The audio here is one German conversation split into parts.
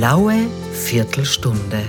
blaue Viertelstunde.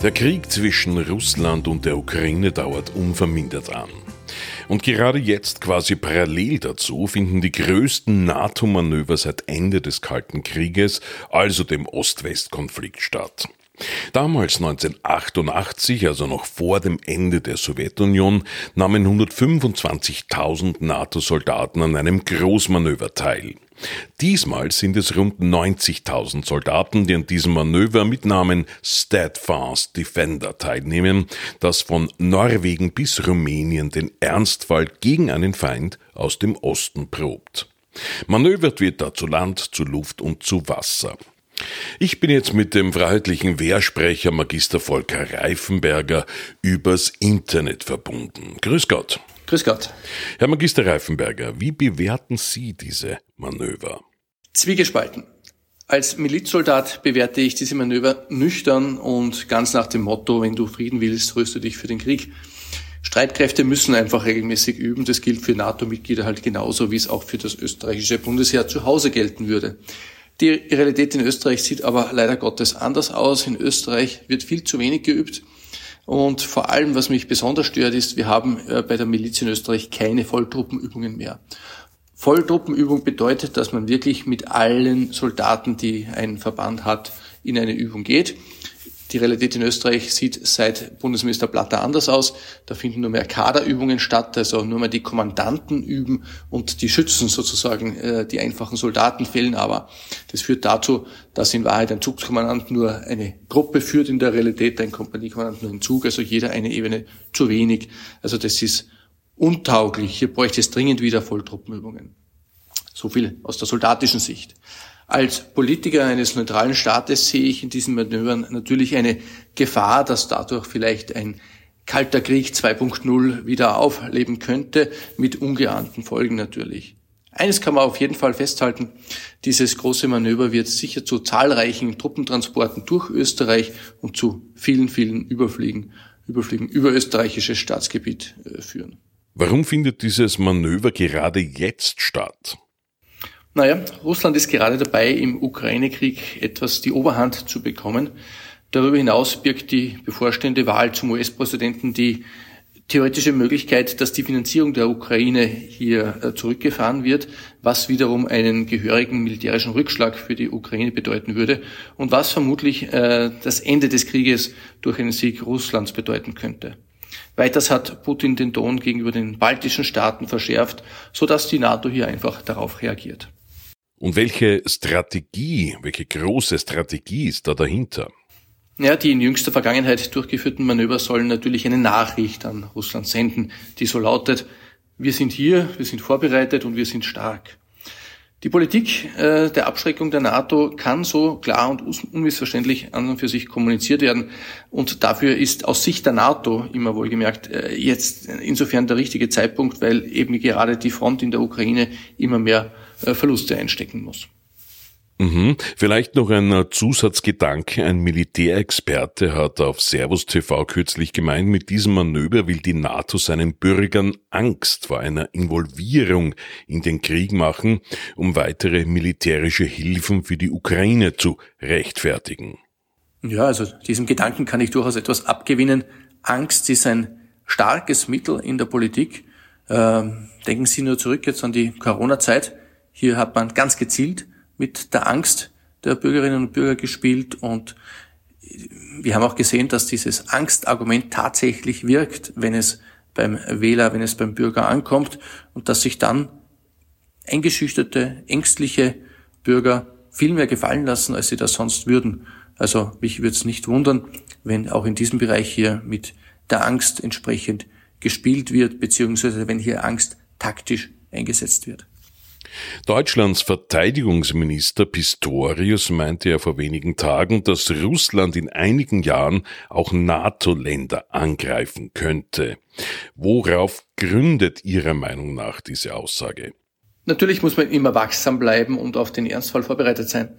Der Krieg zwischen Russland und der Ukraine dauert unvermindert an. Und gerade jetzt, quasi parallel dazu, finden die größten NATO-Manöver seit Ende des Kalten Krieges, also dem Ost-West-Konflikt statt. Damals 1988, also noch vor dem Ende der Sowjetunion, nahmen 125.000 NATO-Soldaten an einem Großmanöver teil. Diesmal sind es rund 90.000 Soldaten, die an diesem Manöver mit Namen Steadfast Defender teilnehmen, das von Norwegen bis Rumänien den Ernstfall gegen einen Feind aus dem Osten probt. Manövert wird da zu Land, zu Luft und zu Wasser. Ich bin jetzt mit dem freiheitlichen Wehrsprecher Magister Volker Reifenberger übers Internet verbunden. Grüß Gott. Grüß Gott. Herr Magister Reifenberger, wie bewerten Sie diese Manöver? Zwiegespalten. Als Milizsoldat bewerte ich diese Manöver nüchtern und ganz nach dem Motto, wenn du Frieden willst, rüste dich für den Krieg. Streitkräfte müssen einfach regelmäßig üben. Das gilt für NATO-Mitglieder halt genauso, wie es auch für das österreichische Bundesheer zu Hause gelten würde. Die Realität in Österreich sieht aber leider Gottes anders aus. In Österreich wird viel zu wenig geübt. Und vor allem, was mich besonders stört, ist, wir haben äh, bei der Miliz in Österreich keine Volltruppenübungen mehr. Volltruppenübung bedeutet, dass man wirklich mit allen Soldaten, die ein Verband hat, in eine Übung geht. Die Realität in Österreich sieht seit Bundesminister Platter anders aus. Da finden nur mehr Kaderübungen statt, also nur mehr die Kommandanten üben und die Schützen sozusagen, äh, die einfachen Soldaten fehlen aber. Das führt dazu, dass in Wahrheit ein Zugskommandant nur eine Gruppe führt, in der Realität ein Kompaniekommandant nur einen Zug, also jeder eine Ebene zu wenig. Also das ist untauglich. Hier bräuchte es dringend wieder Volltruppenübungen. So viel aus der soldatischen Sicht. Als Politiker eines neutralen Staates sehe ich in diesen Manövern natürlich eine Gefahr, dass dadurch vielleicht ein kalter Krieg 2.0 wieder aufleben könnte, mit ungeahnten Folgen natürlich. Eines kann man auf jeden Fall festhalten, dieses große Manöver wird sicher zu zahlreichen Truppentransporten durch Österreich und zu vielen, vielen Überfliegen, Überfliegen über österreichisches Staatsgebiet äh, führen. Warum findet dieses Manöver gerade jetzt statt? Naja, Russland ist gerade dabei, im Ukraine-Krieg etwas die Oberhand zu bekommen. Darüber hinaus birgt die bevorstehende Wahl zum US-Präsidenten die theoretische Möglichkeit, dass die Finanzierung der Ukraine hier äh, zurückgefahren wird, was wiederum einen gehörigen militärischen Rückschlag für die Ukraine bedeuten würde und was vermutlich äh, das Ende des Krieges durch einen Sieg Russlands bedeuten könnte. Weiters hat Putin den Ton gegenüber den baltischen Staaten verschärft, sodass die NATO hier einfach darauf reagiert. Und welche Strategie, welche große Strategie ist da dahinter? Ja, die in jüngster Vergangenheit durchgeführten Manöver sollen natürlich eine Nachricht an Russland senden, die so lautet, wir sind hier, wir sind vorbereitet und wir sind stark. Die Politik äh, der Abschreckung der NATO kann so klar und unmissverständlich an und für sich kommuniziert werden. Und dafür ist aus Sicht der NATO immer wohlgemerkt äh, jetzt insofern der richtige Zeitpunkt, weil eben gerade die Front in der Ukraine immer mehr Verluste einstecken muss. Mhm. Vielleicht noch ein Zusatzgedanke. Ein Militärexperte hat auf Servus TV kürzlich gemeint, mit diesem Manöver will die NATO seinen Bürgern Angst vor einer Involvierung in den Krieg machen, um weitere militärische Hilfen für die Ukraine zu rechtfertigen. Ja, also diesem Gedanken kann ich durchaus etwas abgewinnen. Angst ist ein starkes Mittel in der Politik. Ähm, denken Sie nur zurück jetzt an die Corona-Zeit. Hier hat man ganz gezielt mit der Angst der Bürgerinnen und Bürger gespielt und wir haben auch gesehen, dass dieses Angstargument tatsächlich wirkt, wenn es beim Wähler, wenn es beim Bürger ankommt und dass sich dann eingeschüchterte, ängstliche Bürger viel mehr gefallen lassen, als sie das sonst würden. Also mich würde es nicht wundern, wenn auch in diesem Bereich hier mit der Angst entsprechend gespielt wird, beziehungsweise wenn hier Angst taktisch eingesetzt wird. Deutschlands Verteidigungsminister Pistorius meinte ja vor wenigen Tagen, dass Russland in einigen Jahren auch NATO-Länder angreifen könnte. Worauf gründet Ihrer Meinung nach diese Aussage? Natürlich muss man immer wachsam bleiben und auf den Ernstfall vorbereitet sein.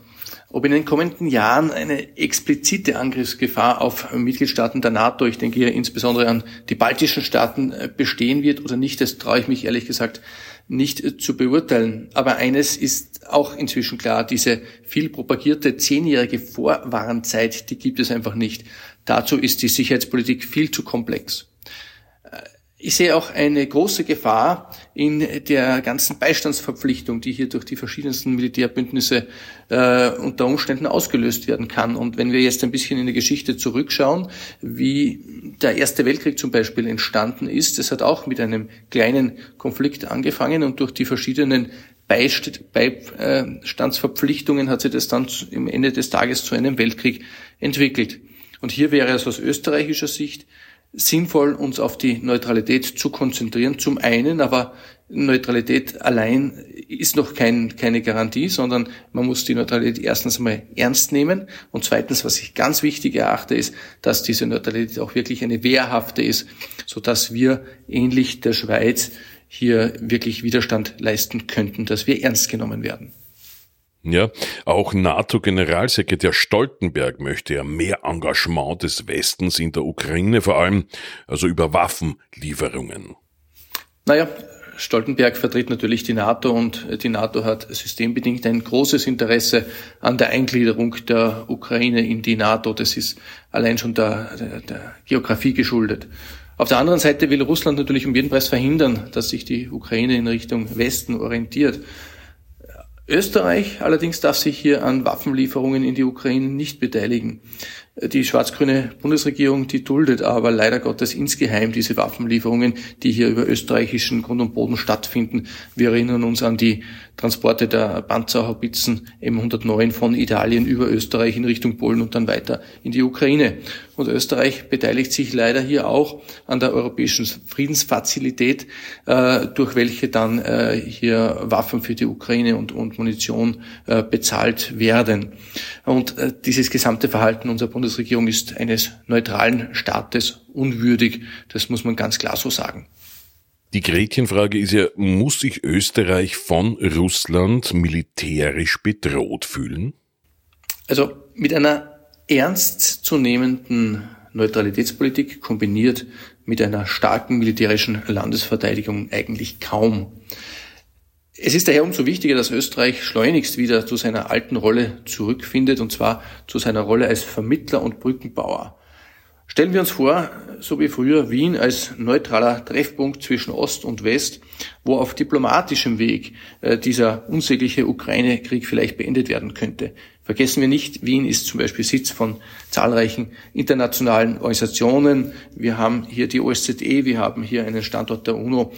Ob in den kommenden Jahren eine explizite Angriffsgefahr auf Mitgliedstaaten der NATO, ich denke hier insbesondere an die baltischen Staaten, bestehen wird oder nicht, das traue ich mich ehrlich gesagt nicht zu beurteilen. Aber eines ist auch inzwischen klar, diese viel propagierte zehnjährige Vorwarnzeit, die gibt es einfach nicht. Dazu ist die Sicherheitspolitik viel zu komplex. Ich sehe auch eine große Gefahr in der ganzen Beistandsverpflichtung, die hier durch die verschiedensten Militärbündnisse äh, unter Umständen ausgelöst werden kann. Und wenn wir jetzt ein bisschen in die Geschichte zurückschauen, wie der Erste Weltkrieg zum Beispiel entstanden ist, das hat auch mit einem kleinen Konflikt angefangen und durch die verschiedenen Beistandsverpflichtungen hat sich das dann im Ende des Tages zu einem Weltkrieg entwickelt. Und hier wäre es aus österreichischer Sicht sinnvoll, uns auf die Neutralität zu konzentrieren. Zum einen, aber Neutralität allein ist noch kein, keine Garantie, sondern man muss die Neutralität erstens einmal ernst nehmen und zweitens, was ich ganz wichtig erachte, ist, dass diese Neutralität auch wirklich eine wehrhafte ist, so dass wir ähnlich der Schweiz hier wirklich Widerstand leisten könnten, dass wir ernst genommen werden. Ja, auch NATO-Generalsekretär Stoltenberg möchte ja mehr Engagement des Westens in der Ukraine, vor allem also über Waffenlieferungen. Naja, Stoltenberg vertritt natürlich die NATO und die NATO hat systembedingt ein großes Interesse an der Eingliederung der Ukraine in die NATO. Das ist allein schon der, der, der Geografie geschuldet. Auf der anderen Seite will Russland natürlich um jeden Preis verhindern, dass sich die Ukraine in Richtung Westen orientiert. Österreich allerdings darf sich hier an Waffenlieferungen in die Ukraine nicht beteiligen. Die schwarz-grüne Bundesregierung, die duldet aber leider Gottes insgeheim diese Waffenlieferungen, die hier über österreichischen Grund und Boden stattfinden. Wir erinnern uns an die Transporte der Panzerhaubitzen M109 von Italien über Österreich in Richtung Polen und dann weiter in die Ukraine. Und Österreich beteiligt sich leider hier auch an der europäischen Friedensfazilität, äh, durch welche dann äh, hier Waffen für die Ukraine und, Munition äh, bezahlt werden. Und dieses gesamte Verhalten unserer Bundesregierung ist eines neutralen Staates unwürdig. Das muss man ganz klar so sagen. Die Gretchenfrage ist ja, muss sich Österreich von Russland militärisch bedroht fühlen? Also mit einer ernstzunehmenden Neutralitätspolitik kombiniert mit einer starken militärischen Landesverteidigung eigentlich kaum. Es ist daher umso wichtiger, dass Österreich schleunigst wieder zu seiner alten Rolle zurückfindet, und zwar zu seiner Rolle als Vermittler und Brückenbauer. Stellen wir uns vor, so wie früher Wien als neutraler Treffpunkt zwischen Ost und West, wo auf diplomatischem Weg äh, dieser unsägliche Ukraine-Krieg vielleicht beendet werden könnte. Vergessen wir nicht, Wien ist zum Beispiel Sitz von zahlreichen internationalen Organisationen. Wir haben hier die OSZE, wir haben hier einen Standort der UNO.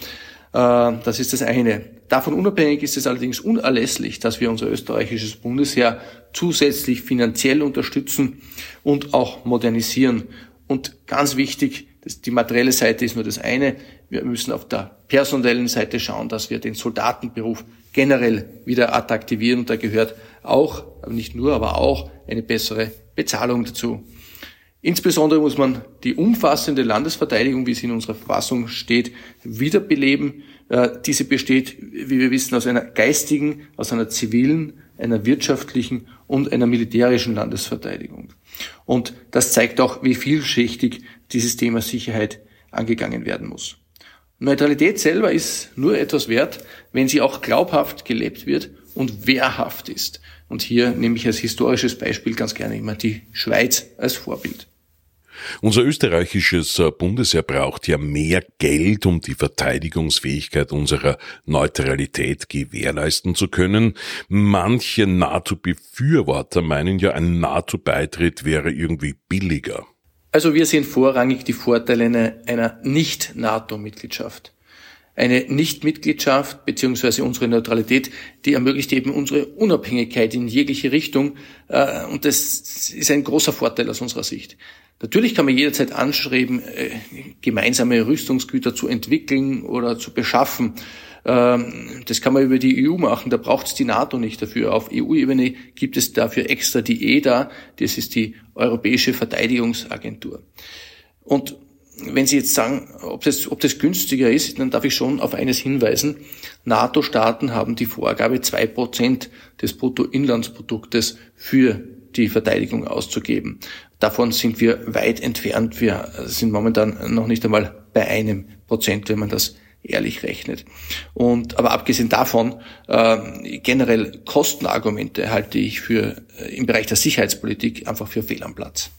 Äh, das ist das eine. Davon unabhängig ist es allerdings unerlässlich, dass wir unser österreichisches Bundesheer zusätzlich finanziell unterstützen und auch modernisieren. Und ganz wichtig, die materielle Seite ist nur das eine. Wir müssen auf der personellen Seite schauen, dass wir den Soldatenberuf generell wieder attraktivieren. Und da gehört auch, nicht nur, aber auch eine bessere Bezahlung dazu. Insbesondere muss man die umfassende Landesverteidigung, wie sie in unserer Verfassung steht, wiederbeleben. Äh, diese besteht, wie wir wissen, aus einer geistigen, aus einer zivilen, einer wirtschaftlichen und einer militärischen Landesverteidigung. Und das zeigt auch, wie vielschichtig dieses Thema Sicherheit angegangen werden muss. Neutralität selber ist nur etwas wert, wenn sie auch glaubhaft gelebt wird und wehrhaft ist. Und hier nehme ich als historisches Beispiel ganz gerne immer die Schweiz als Vorbild. Unser österreichisches äh, Bundesheer braucht ja mehr Geld, um die Verteidigungsfähigkeit unserer Neutralität gewährleisten zu können. Manche NATO-Befürworter meinen ja, ein NATO-Beitritt wäre irgendwie billiger. Also wir sehen vorrangig die Vorteile einer Nicht-NATO-Mitgliedschaft. Eine Nichtmitgliedschaft beziehungsweise unsere Neutralität, die ermöglicht eben unsere Unabhängigkeit in jegliche Richtung. Äh, und das ist ein großer Vorteil aus unserer Sicht. Natürlich kann man jederzeit anstreben, äh, gemeinsame Rüstungsgüter zu entwickeln oder zu beschaffen. Ähm, das kann man über die EU machen, da braucht es die NATO nicht dafür. Auf EU-Ebene gibt es dafür extra die EDA, das ist die Europäische Verteidigungsagentur. Und wenn Sie jetzt sagen, ob das, ob das günstiger ist, dann darf ich schon auf eines hinweisen. NATO-Staaten haben die Vorgabe, zwei Prozent des Bruttoinlandsproduktes für die Verteidigung auszugeben. Davon sind wir weit entfernt. Wir sind momentan noch nicht einmal bei einem Prozent, wenn man das ehrlich rechnet. Und aber abgesehen davon äh, generell Kostenargumente halte ich für äh, im Bereich der Sicherheitspolitik einfach für fehl am Platz.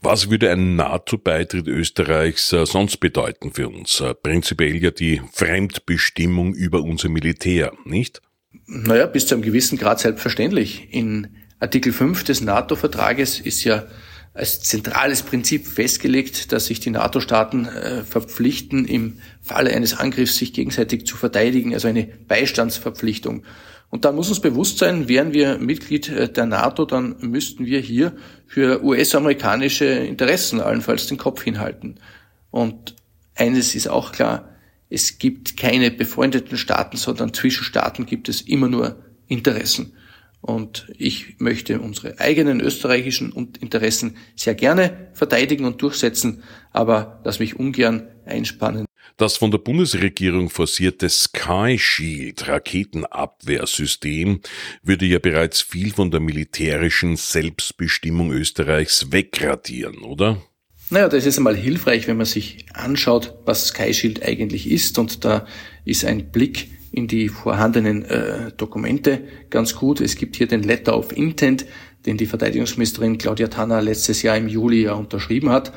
Was würde ein NATO-Beitritt Österreichs äh, sonst bedeuten für uns? Äh, prinzipiell ja die Fremdbestimmung über unser Militär, nicht? Naja, bis zu einem gewissen Grad selbstverständlich. In Artikel 5 des NATO-Vertrages ist ja als zentrales Prinzip festgelegt, dass sich die NATO-Staaten äh, verpflichten, im Falle eines Angriffs sich gegenseitig zu verteidigen, also eine Beistandsverpflichtung. Und dann muss uns bewusst sein, wären wir Mitglied äh, der NATO, dann müssten wir hier für US-amerikanische Interessen allenfalls den Kopf hinhalten. Und eines ist auch klar, es gibt keine befreundeten Staaten, sondern zwischen Staaten gibt es immer nur Interessen. Und ich möchte unsere eigenen österreichischen Interessen sehr gerne verteidigen und durchsetzen, aber lass mich ungern einspannen. Das von der Bundesregierung forcierte Sky Shield Raketenabwehrsystem würde ja bereits viel von der militärischen Selbstbestimmung Österreichs wegradieren, oder? Naja, das ist einmal hilfreich, wenn man sich anschaut, was Sky Shield eigentlich ist. Und da ist ein Blick in die vorhandenen äh, Dokumente ganz gut. Es gibt hier den Letter of Intent, den die Verteidigungsministerin Claudia Tanner letztes Jahr im Juli ja unterschrieben hat.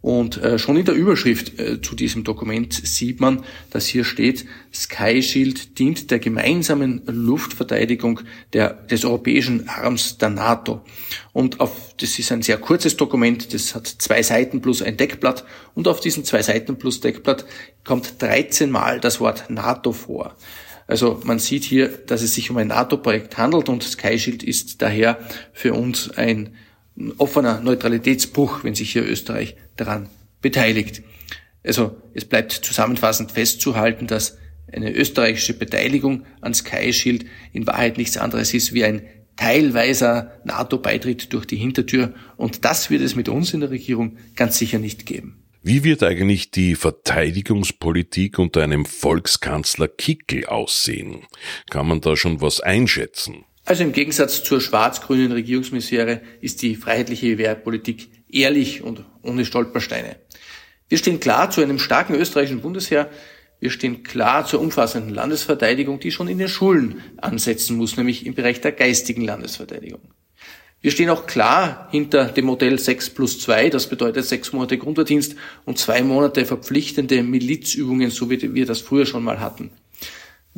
Und äh, schon in der Überschrift äh, zu diesem Dokument sieht man, dass hier steht, Sky Shield dient der gemeinsamen Luftverteidigung der, des europäischen Arms der NATO. Und auf, das ist ein sehr kurzes Dokument, das hat zwei Seiten plus ein Deckblatt. Und auf diesen zwei Seiten plus Deckblatt kommt 13 Mal das Wort NATO vor. Also man sieht hier, dass es sich um ein NATO-Projekt handelt und Sky Shield ist daher für uns ein offener Neutralitätsbruch, wenn sich hier Österreich daran beteiligt. Also es bleibt zusammenfassend festzuhalten, dass eine österreichische Beteiligung an Sky Shield in Wahrheit nichts anderes ist wie ein teilweiser NATO-Beitritt durch die Hintertür. Und das wird es mit uns in der Regierung ganz sicher nicht geben. Wie wird eigentlich die Verteidigungspolitik unter einem Volkskanzler Kickel aussehen? Kann man da schon was einschätzen? Also im Gegensatz zur schwarz-grünen Regierungsmisere ist die freiheitliche Wehrpolitik ehrlich und ohne Stolpersteine. Wir stehen klar zu einem starken österreichischen Bundesheer. Wir stehen klar zur umfassenden Landesverteidigung, die schon in den Schulen ansetzen muss, nämlich im Bereich der geistigen Landesverteidigung. Wir stehen auch klar hinter dem Modell 6 plus 2, das bedeutet sechs Monate Grundverdienst und zwei Monate verpflichtende Milizübungen, so wie wir das früher schon mal hatten.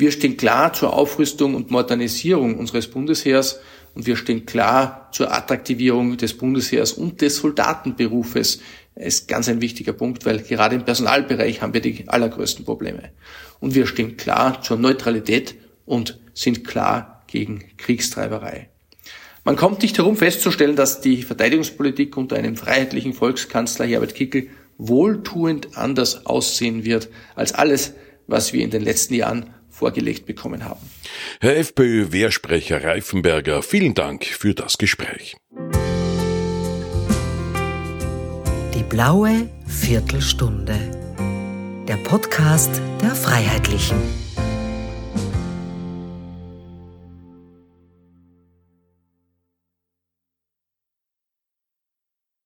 Wir stehen klar zur Aufrüstung und Modernisierung unseres Bundesheers und wir stehen klar zur Attraktivierung des Bundesheers und des Soldatenberufes. Das ist ganz ein wichtiger Punkt, weil gerade im Personalbereich haben wir die allergrößten Probleme. Und wir stehen klar zur Neutralität und sind klar gegen Kriegstreiberei. Man kommt nicht herum festzustellen, dass die Verteidigungspolitik unter einem freiheitlichen Volkskanzler Herbert Kickel wohltuend anders aussehen wird als alles, was wir in den letzten Jahren vorgelegt bekommen haben. Herr FPÖ-Wehrsprecher Reifenberger, vielen Dank für das Gespräch. Die blaue Viertelstunde. Der Podcast der Freiheitlichen.